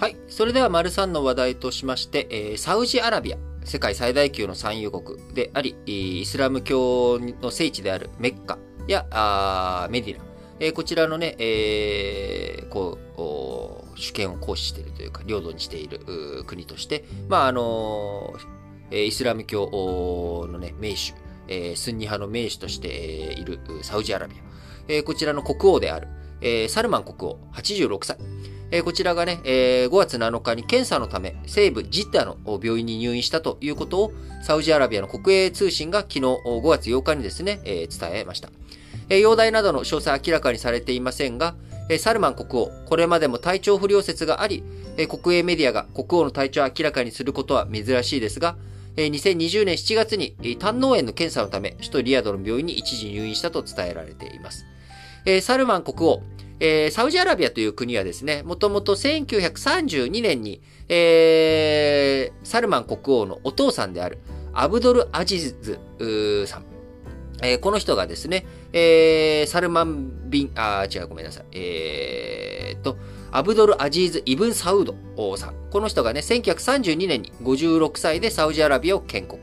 はい。それでは、丸3の話題としまして、えーサウジアラビア、世界最大級の産油国であり、イスラム教の聖地であるメッカやあメディナ、えーこちらのね、えーこう、主権を行使しているというか、領土にしている国として、まあ、あのーイスラム教のね、名手、えースンニ派の名手としているサウジアラビア、えーこちらの国王である、えーサルマン国王、86歳、えーこちらがね、えー5月7日に検査のため西部ジッダの病院に入院したということをサウジアラビアの国営通信が昨日5月8日にですね、えー伝えました。えー容体などの詳細明らかにされていませんが、えーサルマン国王、これまでも体調不良説があり、えー国営メディアが国王の体調を明らかにすることは珍しいですが、えー2020年7月にえー胆嚢炎の検査のため首都リヤドの病院に一時入院したと伝えられています。えーサルマン国王、えーサウジアラビアという国はですね、もともと1932年に、えーサルマン国王のお父さんであるアブドル・アジズさん。えーこの人がですね、えーサルマン・ビン、あ違う、ごめんなさい。えーと、アブドル・アジーズ・イブン・サウドさん。この人がね、1932年に56歳でサウジアラビアを建国。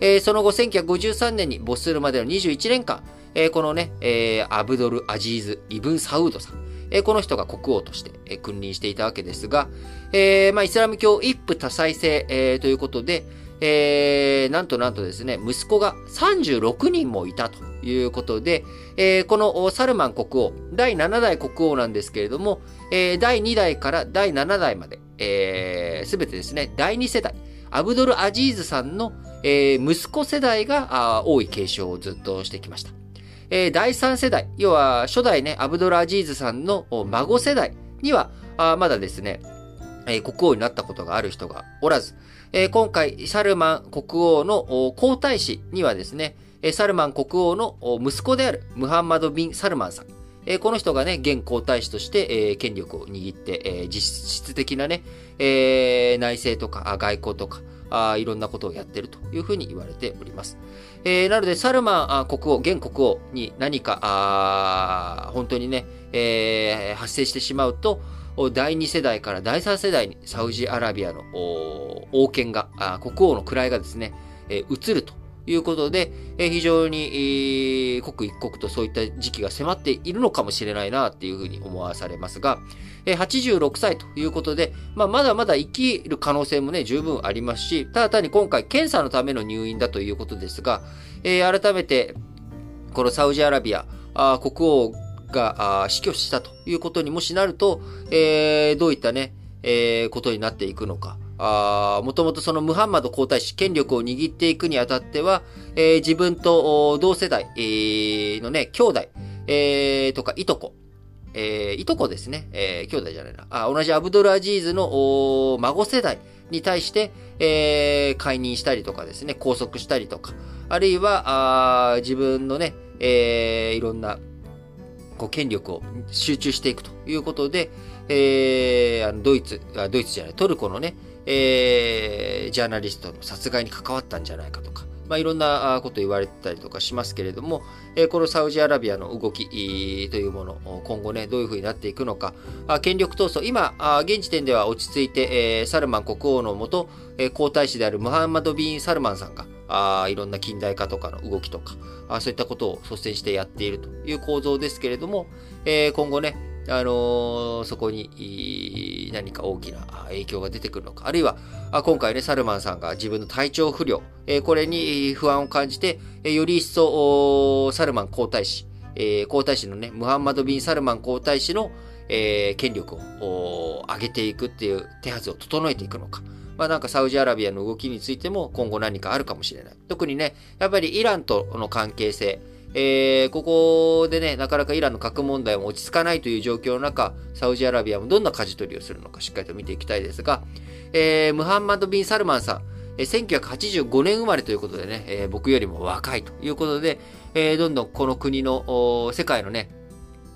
えーその後、1953年に没するまでの21年間、えーこのね、えーアブドル・アジーズ・イブン・サウードさん。えーこの人が国王として、え君臨していたわけですが、えまあ、イスラム教一夫多妻制、えということで、えなんとなんとですね、息子が36人もいたということで、えこのサルマン国王、第7代国王なんですけれども、え第2代から第7代まで、す、べ、てですね、第2世代、アブドル・アジーズさんの、えー息子世代が多い継承をずっとしてきました。えー第3世代、要は初代ね、アブドル・アジーズさんの孫世代には、あまだですね、えー国王になったことがある人がおらず、えー今回、サルマン国王の皇太子にはですね、サルマン国王の息子であるムハンマド・ビン・サルマンさん。えーこの人がね、現皇太子として、えー権力を握って、えー実質的なね、え内政とか外交とかあ、いろんなことをやってるというふうに言われております。えーなので、サルマン国王、現国王に何か、あ本当にね、えー発生してしまうと、第2世代から第3世代にサウジアラビアの王権が、国王の位がですね、えー移るということで、え非常に、え刻一刻とそういった時期が迫っているのかもしれないなっていうふうに思わされますが、え86歳ということで、まあ、まだまだ生きる可能性もね、十分ありますし、ただ単に今回検査のための入院だということですが、え改めて、このサウジアラビア、あ国王が死去したということにもしなると、えどういったね、えことになっていくのか。もともとそのムハンマド皇太子、権力を握っていくにあたっては、えー自分と同世代、えーのね、兄弟、えーとか、いとこ、えーいとこですね、えー兄弟じゃないな。あ同じアブドル・アジーズの孫世代に対して、えー解任したりとかですね、拘束したりとか、あるいは、あ自分のね、えーいろんな、こう、権力を集中していくということで、えーあのドイツあ、ドイツじゃない、トルコのね、えージャーナリストの殺害に関わったんじゃないかとか、まあ、いろんなこと言われてたりとかしますけれども、えーこのサウジアラビアの動きというもの、今後ね、どういうふうになっていくのか、あ権力闘争、今、あ現時点では落ち着いて、えーサルマン国王のもと、えー皇太子であるムハンマド・ビン・サルマンさんが、あいろんな近代化とかの動きとか、あそういったことを率先してやっているという構造ですけれども、えー今後ね、あのーそこに何か大きな影響が出てくるのか、あるいは今回ね、サルマンさんが自分の体調不良、これに不安を感じて、より一層サルマン皇太子、皇太子のね、ムハンマド・ビン・サルマン皇太子の、権力を上げていくっていう手はずを整えていくのか。まあなんかサウジアラビアの動きについても今後何かあるかもしれない。特にね、やっぱりイランとの関係性、えーここでね、なかなかイランの核問題も落ち着かないという状況の中、サウジアラビアもどんな舵取りをするのかしっかりと見ていきたいですが、えームハンマド・ビン・サルマンさん、え1985年生まれということでね、えー僕よりも若いということで、えーどんどんこの国の、世界のね、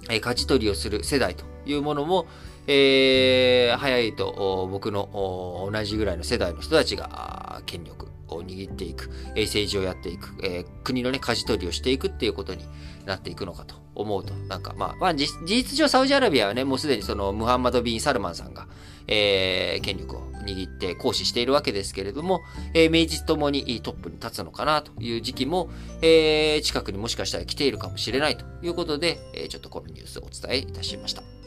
えー舵取りをする世代というものも、えー早いと僕の同じぐらいの世代の人たちが権力を握っていく、え、政治をやっていく、え、国のね、舵取りをしていくっていうことになっていくのかと思うと、なんかまあ、まあ、事実上サウジアラビアはね、もうすでにそのムハンマド・ビン・サルマンさんが、えー、権力を握って行使しているわけですけれども、えー、名実ともにトップに立つのかなという時期も、えー、近くにもしかしたら来ているかもしれないということで、えー、ちょっとこのニュースをお伝えいたしました。